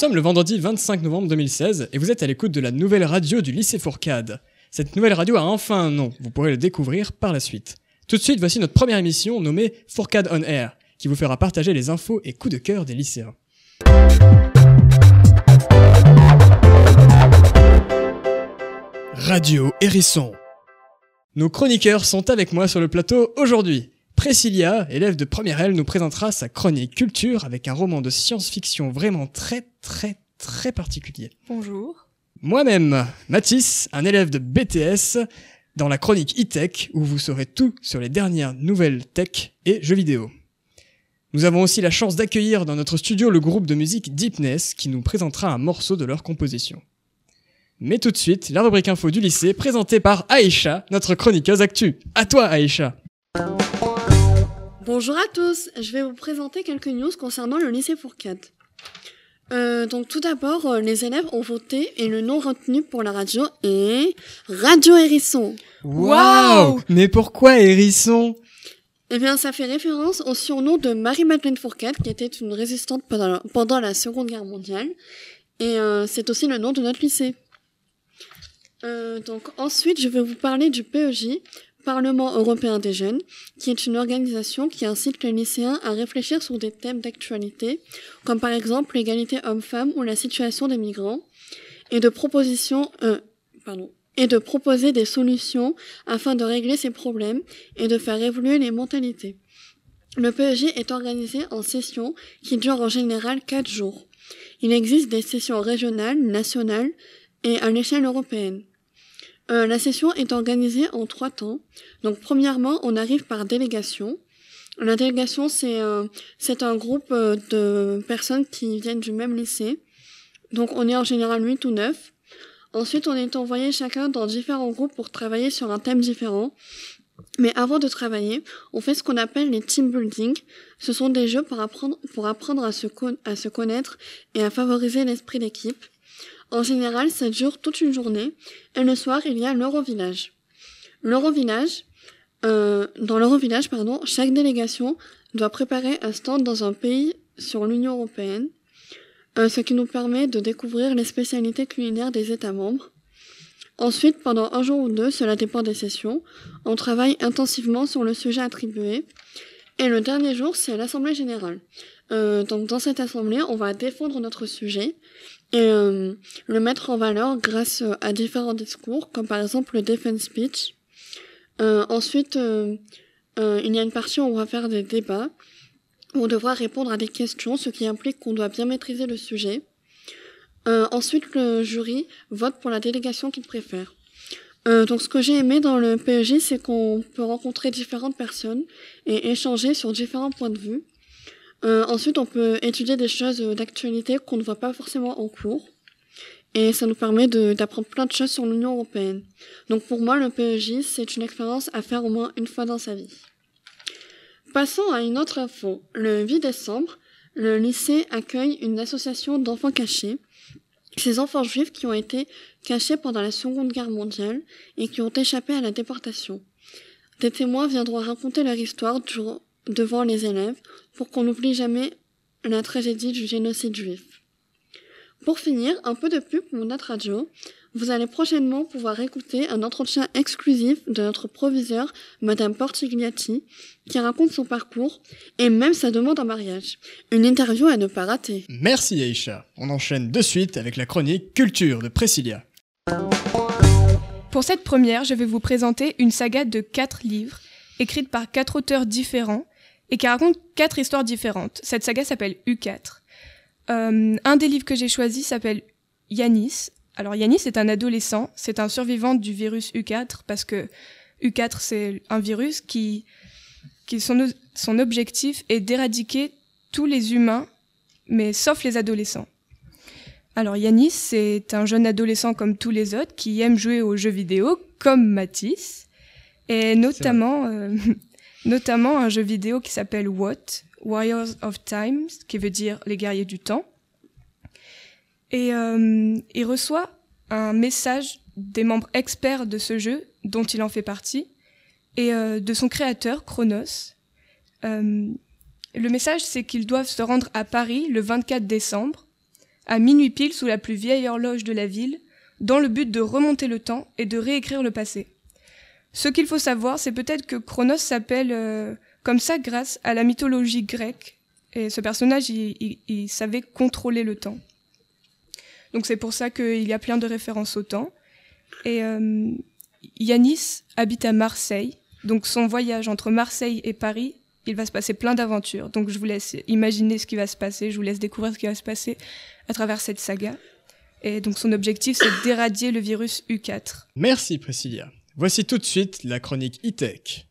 sommes le vendredi 25 novembre 2016 et vous êtes à l'écoute de la nouvelle radio du lycée Fourcade. Cette nouvelle radio a enfin un nom, vous pourrez le découvrir par la suite. Tout de suite, voici notre première émission nommée Fourcade on Air, qui vous fera partager les infos et coups de cœur des lycéens. Radio Hérisson. Nos chroniqueurs sont avec moi sur le plateau aujourd'hui. Priscilla, élève de première L, nous présentera sa chronique culture avec un roman de science-fiction vraiment très très très particulier. Bonjour. Moi-même, Mathis, un élève de BTS, dans la chronique e-tech où vous saurez tout sur les dernières nouvelles tech et jeux vidéo. Nous avons aussi la chance d'accueillir dans notre studio le groupe de musique Deepness qui nous présentera un morceau de leur composition. Mais tout de suite, la rubrique info du lycée présentée par Aïcha, notre chroniqueuse actu. À toi Aïcha Bonjour à tous, je vais vous présenter quelques news concernant le lycée Fourcade. Euh, donc tout d'abord, euh, les élèves ont voté et le nom retenu pour la radio est Radio Hérisson. Waouh Mais pourquoi Hérisson? Eh bien, ça fait référence au surnom de Marie-Madeleine Fourcade, qui était une résistante pendant la, pendant la Seconde Guerre mondiale. Et euh, c'est aussi le nom de notre lycée. Euh, donc ensuite, je vais vous parler du PEJ, Parlement européen des jeunes, qui est une organisation qui incite les lycéens à réfléchir sur des thèmes d'actualité, comme par exemple l'égalité homme-femme ou la situation des migrants, et de propositions, euh, et de proposer des solutions afin de régler ces problèmes et de faire évoluer les mentalités. Le PEJ est organisé en sessions qui durent en général quatre jours. Il existe des sessions régionales, nationales et à l'échelle européenne. Euh, la session est organisée en trois temps. Donc premièrement, on arrive par délégation. La délégation, c'est euh, un groupe euh, de personnes qui viennent du même lycée. Donc on est en général 8 ou 9. Ensuite, on est envoyé chacun dans différents groupes pour travailler sur un thème différent. Mais avant de travailler, on fait ce qu'on appelle les team building. Ce sont des jeux pour apprendre, pour apprendre à, se à se connaître et à favoriser l'esprit d'équipe. En général, ça dure toute une journée. Et le soir, il y a l'Eurovillage. L'Eurovillage, euh, dans l'Eurovillage, pardon, chaque délégation doit préparer un stand dans un pays sur l'Union européenne, euh, ce qui nous permet de découvrir les spécialités culinaires des États membres. Ensuite, pendant un jour ou deux, cela dépend des sessions, on travaille intensivement sur le sujet attribué. Et le dernier jour, c'est l'Assemblée générale. Euh, donc dans cette assemblée, on va défendre notre sujet et euh, le mettre en valeur grâce à différents discours, comme par exemple le defense speech. Euh, ensuite, euh, euh, il y a une partie où on va faire des débats, où on devra répondre à des questions, ce qui implique qu'on doit bien maîtriser le sujet. Euh, ensuite, le jury vote pour la délégation qu'il préfère. donc, ce que j'ai aimé dans le PEJ, c'est qu'on peut rencontrer différentes personnes et échanger sur différents points de vue. Euh, ensuite, on peut étudier des choses d'actualité qu'on ne voit pas forcément en cours. Et ça nous permet d'apprendre plein de choses sur l'Union européenne. Donc pour moi, le PEJ, c'est une expérience à faire au moins une fois dans sa vie. Passons à une autre info. Le 8 décembre, le lycée accueille une association d'enfants cachés. Ces enfants juifs qui ont été cachés pendant la Seconde Guerre mondiale et qui ont échappé à la déportation. Des témoins viendront raconter leur histoire devant les élèves pour qu'on n'oublie jamais la tragédie du génocide juif. Pour finir, un peu de pub pour notre radio. Vous allez prochainement pouvoir écouter un entretien exclusif de notre proviseur, Madame Portigliati, qui raconte son parcours et même sa demande en mariage. Une interview à ne pas rater. Merci Aïcha. On enchaîne de suite avec la chronique Culture de Priscilla. Pour cette première, je vais vous présenter une saga de quatre livres, écrite par quatre auteurs différents, et qui raconte quatre histoires différentes. Cette saga s'appelle U4. Euh, un des livres que j'ai choisi s'appelle Yanis. Alors Yanis est un adolescent, c'est un survivant du virus U4 parce que U4 c'est un virus qui, qui son, son objectif est d'éradiquer tous les humains, mais sauf les adolescents. Alors Yanis c'est un jeune adolescent comme tous les autres qui aime jouer aux jeux vidéo comme Matisse et notamment euh, notamment un jeu vidéo qui s'appelle What? Warriors of Time, qui veut dire les guerriers du temps. Et euh, il reçoit un message des membres experts de ce jeu, dont il en fait partie, et euh, de son créateur, Chronos. Euh, le message, c'est qu'ils doivent se rendre à Paris le 24 décembre, à minuit pile sous la plus vieille horloge de la ville, dans le but de remonter le temps et de réécrire le passé. Ce qu'il faut savoir, c'est peut-être que Chronos s'appelle euh, comme ça grâce à la mythologie grecque, et ce personnage, il, savait contrôler le temps. Donc c'est pour ça qu'il y a plein de références au temps. Et euh, Yanis habite à Marseille, donc son voyage entre Marseille et Paris, il va se passer plein d'aventures. Donc je vous laisse imaginer ce qui va se passer, je vous laisse découvrir ce qui va se passer à travers cette saga. Et donc son objectif, c'est d'éradier le virus U4. Merci Priscilla. Voici tout de suite la chronique e-tech.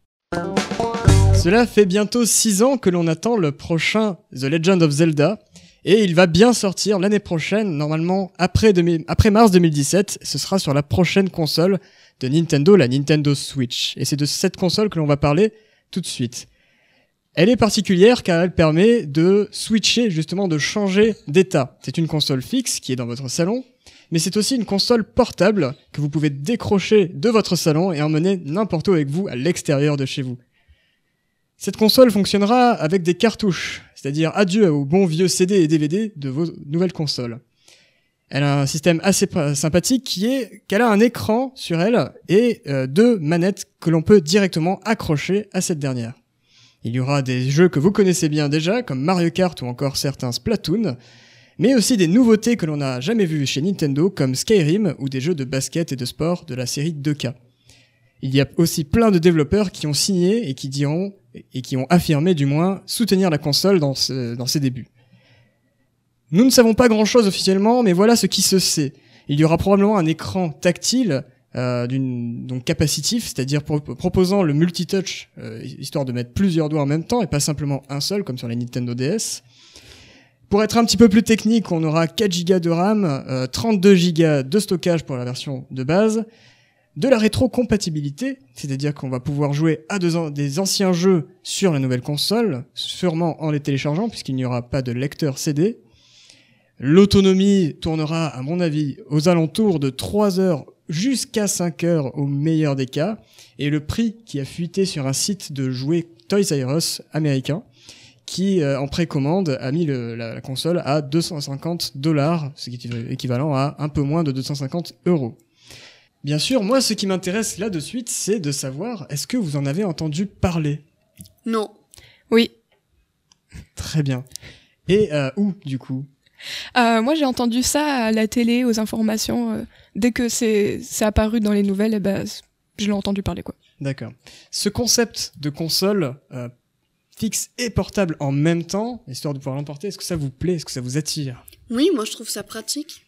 Cela fait bientôt 6 ans que l'on attend le prochain The Legend of Zelda, et il va bien sortir l'année prochaine, normalement après, 2000 après mars 2017, ce sera sur la prochaine console de Nintendo, la Nintendo Switch. Et c'est de cette console que l'on va parler tout de suite. Elle est particulière car elle permet de switcher, justement de changer d'état. C'est une console fixe qui est dans votre salon, mais c'est aussi une console portable que vous pouvez décrocher de votre salon et emmener n'importe où avec vous à l'extérieur de chez vous. Cette console fonctionnera avec des cartouches, c'est-à-dire adieu aux bons vieux CD et DVD de vos nouvelles consoles. Elle a un système assez pa- sympathique qui est qu'elle a un écran sur elle et euh, deux manettes que l'on peut directement accrocher à cette dernière. Il y aura des jeux que vous connaissez bien déjà, comme Mario Kart ou encore certains Splatoon, mais aussi des nouveautés que l'on n'a jamais vues chez Nintendo, comme Skyrim ou des jeux de basket et de sport de la série 2K. Il y a aussi plein de développeurs qui ont signé et qui diront, et qui ont affirmé du moins, soutenir la console dans, ce- dans ses débuts. Nous ne savons pas grand chose officiellement, mais voilà ce qui se sait. Il y aura probablement un écran tactile, euh, donc capacitif, c'est-à-dire pro- proposant le multitouch, euh, histoire de mettre plusieurs doigts en même temps et pas simplement un seul comme sur la Nintendo DS. Pour être un petit peu plus technique, on aura 4 Go de RAM, euh, 32 Go de stockage pour la version de base, de la rétrocompatibilité, c'est-à-dire qu'on va pouvoir jouer à des anciens jeux sur la nouvelle console, sûrement en les téléchargeant puisqu'il n'y aura pas de lecteur CD. L'autonomie tournera, à mon avis, aux alentours de 3 heures jusqu'à 5 heures au meilleur des cas, et le prix qui a fuité sur un site de jouets Toys R Us américain, qui euh, en précommande a mis le- la, la console à 250 dollars, ce qui est équivalent à un peu moins de 250 euros. Bien sûr, moi, ce qui m'intéresse là de suite, c'est de savoir, est-ce que vous en avez entendu parler? Non. Oui. Très bien. Et euh, où, du coup? Euh, moi, j'ai entendu ça à la télé, aux informations. euh, dès que c'est apparu dans les nouvelles, eh ben, je l'ai entendu parler, quoi. D'accord. Ce concept de console euh, fixe et portable en même temps, histoire de pouvoir l'emporter, est-ce que ça vous plaît Est-ce que ça vous attire? Oui, moi je trouve ça pratique.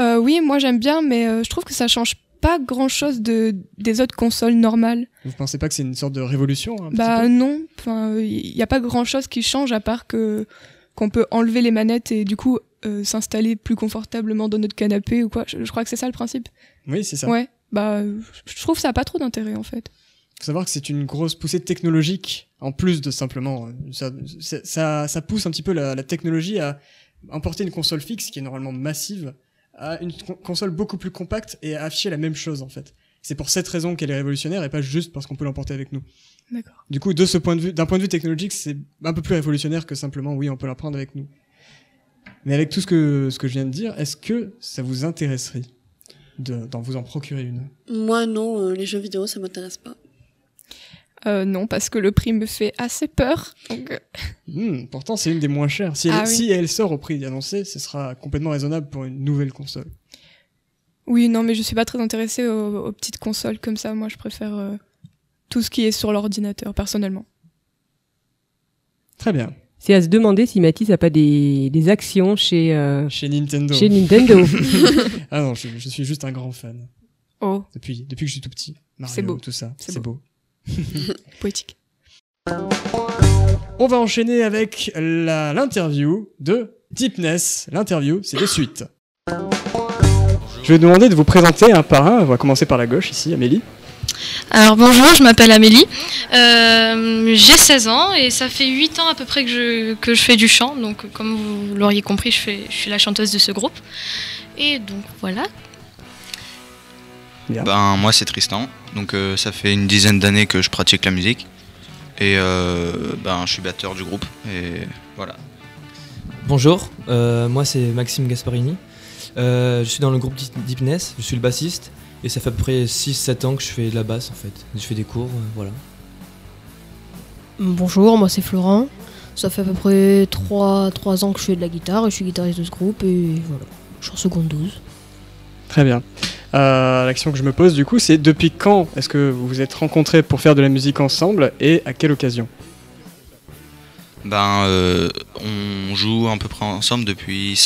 Euh, oui, moi j'aime bien, mais euh, je trouve que ça change pas grand chose de, des autres consoles normales. Vous pensez pas que c'est une sorte de révolution petit Bah peu? non, enfin, il n'y a pas grand chose qui change à part que qu'on peut enlever les manettes et du coup euh, s'installer plus confortablement dans notre canapé ou quoi. Je, je crois que c'est ça le principe. Oui, c'est ça. Ouais, bah je trouve ça a pas trop d'intérêt en fait. faut savoir que c'est une grosse poussée technologique en plus de simplement euh, ça ça, ça pousse un petit peu la, la technologie à emporter une console fixe qui est normalement massive à une con- console beaucoup plus compacte et à afficher la même chose en fait. C'est pour cette raison qu'elle est révolutionnaire et pas juste parce qu'on peut l'emporter avec nous. D'accord. Du coup, de ce point de vue, d'un point de vue technologique, c'est un peu plus révolutionnaire que simplement oui, on peut la prendre avec nous. Mais avec tout ce que ce que je viens de dire, est-ce que ça vous intéresserait de d'en vous en procurer une? Moi non, euh, les jeux vidéo ça m'intéresse pas. Euh, non, parce que le prix me fait assez peur. Donc, euh, Hmm, pourtant, c'est une des moins chères. Si elle, Ah oui. si elle sort au prix annoncé, ce sera complètement raisonnable pour une nouvelle console. Oui, non, mais je suis pas très intéressée aux, aux petites consoles comme ça. Moi, je préfère euh, tout ce qui est sur l'ordinateur, personnellement. Très bien. C'est à se demander si Mathis a pas des, des actions chez, euh, Chez Nintendo. chez Nintendo. Ah non, je, je suis juste un grand fan. Oh, Depuis, depuis que je suis tout petit. Mario, C'est beau. Tout ça. C'est C'est beau. poétique. On va enchaîner avec la- l'interview de Deepness. L'interview, c'est de suite. Je vais demander de vous présenter un par un. On va commencer par la gauche ici, Amélie. Alors bonjour, je m'appelle Amélie, Euh, j'ai 16 ans et ça fait 8 ans à peu près que je, que je fais du chant, donc comme vous l'auriez compris, je, fais, je suis la chanteuse de ce groupe. Et donc voilà. Ben moi c'est Tristan, donc euh, ça fait une dizaine d'années que je pratique la musique et euh, ben je suis batteur du groupe et voilà. Bonjour, euh, moi c'est Maxime Gasparini. Euh, je suis dans le groupe d'Hypness, je suis le bassiste et ça fait à peu près 6-7 ans que je fais de la basse en fait. Je fais des cours, euh, voilà. Bonjour, moi c'est Florent. Ça fait à peu près 3, 3 ans que je fais de la guitare et je suis guitariste de ce groupe et voilà, je suis en seconde 12. Très bien. Euh, L'action que je me pose du coup, c'est depuis quand est-ce que vous vous êtes rencontrés pour faire de la musique ensemble et à quelle occasion Ben, euh, on joue à peu près ensemble depuis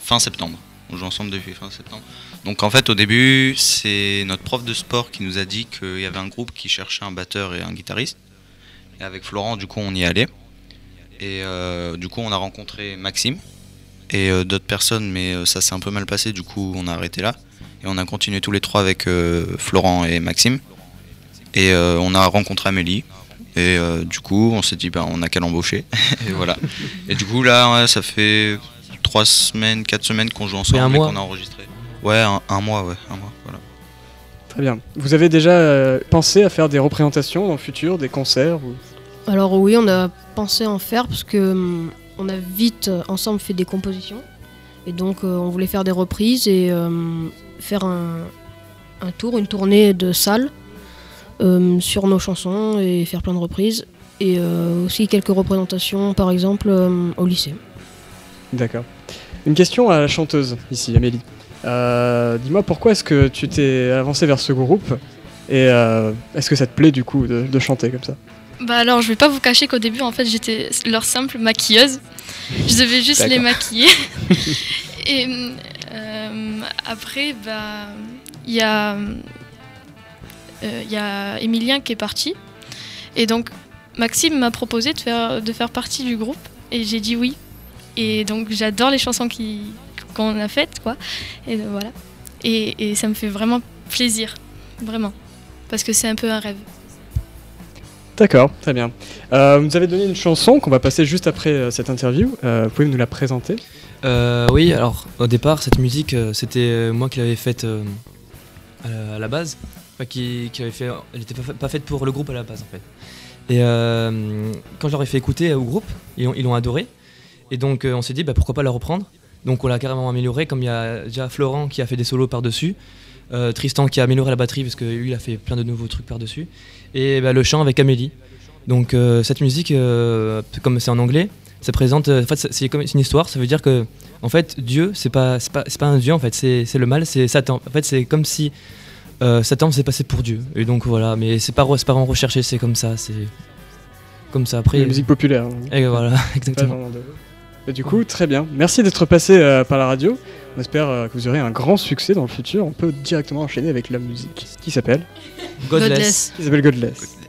fin septembre. On joue ensemble depuis fin septembre. Donc en fait, au début, c'est notre prof de sport qui nous a dit qu'il y avait un groupe qui cherchait un batteur et un guitariste. Et avec Florent, du coup, on y allait. Et euh, du coup, on a rencontré Maxime et euh, d'autres personnes, mais ça s'est un peu mal passé. Du coup, on a arrêté là. Et on a continué tous les trois avec euh, Florent et Maxime. Et euh, on a rencontré Amélie. Et euh, du coup, on s'est dit, bah, on a qu'à l'embaucher. et voilà. Et du coup, là, ouais, ça fait trois semaines, quatre semaines qu'on joue ensemble un et mois. qu'on a enregistré. Ouais, un, un mois, ouais, un mois, voilà. Très bien. Vous avez déjà euh, pensé à faire des représentations dans le futur, des concerts ou... Alors oui, on a pensé en faire parce que hum, on a vite ensemble fait des compositions et donc euh, on voulait faire des reprises et hum, faire un, un tour, une tournée de salles hum, sur nos chansons et faire plein de reprises et euh, aussi quelques représentations par exemple hum, au lycée. D'accord. Une question à la chanteuse, ici, Amélie. Euh, Dis-moi pourquoi est-ce que tu t'es avancé vers ce groupe et euh, est-ce que ça te plaît du coup de, de chanter comme ça? Bah alors, je vais pas vous cacher qu'au début, en fait, j'étais leur simple maquilleuse. Je devais juste les maquiller. Et euh, après, bah, il y a, euh, y a Emilien qui est parti. Et donc, Maxime m'a proposé de faire, partie du groupe. Et j'ai dit oui. Et donc, j'adore les chansons qu'on a faites, quoi. Et voilà. Et ça me fait vraiment plaisir. Vraiment. Parce que c'est un peu un rêve. D'accord, très bien. Euh, vous avez donné une chanson qu'on va passer juste après euh, cette interview. Euh, vous pouvez nous la présenter? Euh, oui, alors au départ, cette musique, euh, c'était moi qui l'avais faite à, la, base. Enfin, qui, avait fait, elle n'était pas, fa- pas faite pour le groupe à la base en fait. Et quand je leur ai fait écouter au groupe, ils ont- ils l'ont adoré. Et donc on s'est dit bah, pourquoi pas la reprendre? Donc on l'a carrément améliorée, comme il y a déjà Florent qui a fait des solos par-dessus, euh, Tristan qui a amélioré la batterie parce que lui il a fait plein de nouveaux trucs par-dessus, et bah, le chant avec Amélie. Donc euh, cette musique, euh, comme c'est en anglais, ça présente, en fait c'est- comme une histoire, ça veut dire que en fait, Dieu, c'est pas, c'est pas, c'est pas un Dieu, en fait, c'est le mal, c'est Satan. En fait, c'est comme si Satan s'est passé pour Dieu. Et donc voilà, mais c'est pas, c'est pas vraiment recherché, c'est comme ça, c'est comme ça. Après, La musique populaire. hein. et voilà, exactement. Et du coup, très bien. Merci d'être passé euh, par la radio. On espère euh, que vous aurez un grand succès dans le futur. On peut directement enchaîner avec la musique qui s'appelle Godless. qui s'appelle Godless. Godless.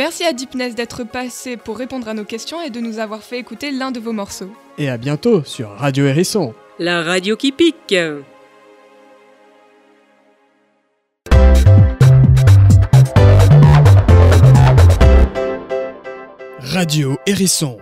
Merci à Deepness d'être passé pour répondre à nos questions et de nous avoir fait écouter l'un de vos morceaux. Et à bientôt sur Radio Hérisson. La radio qui pique. Radio Hérisson.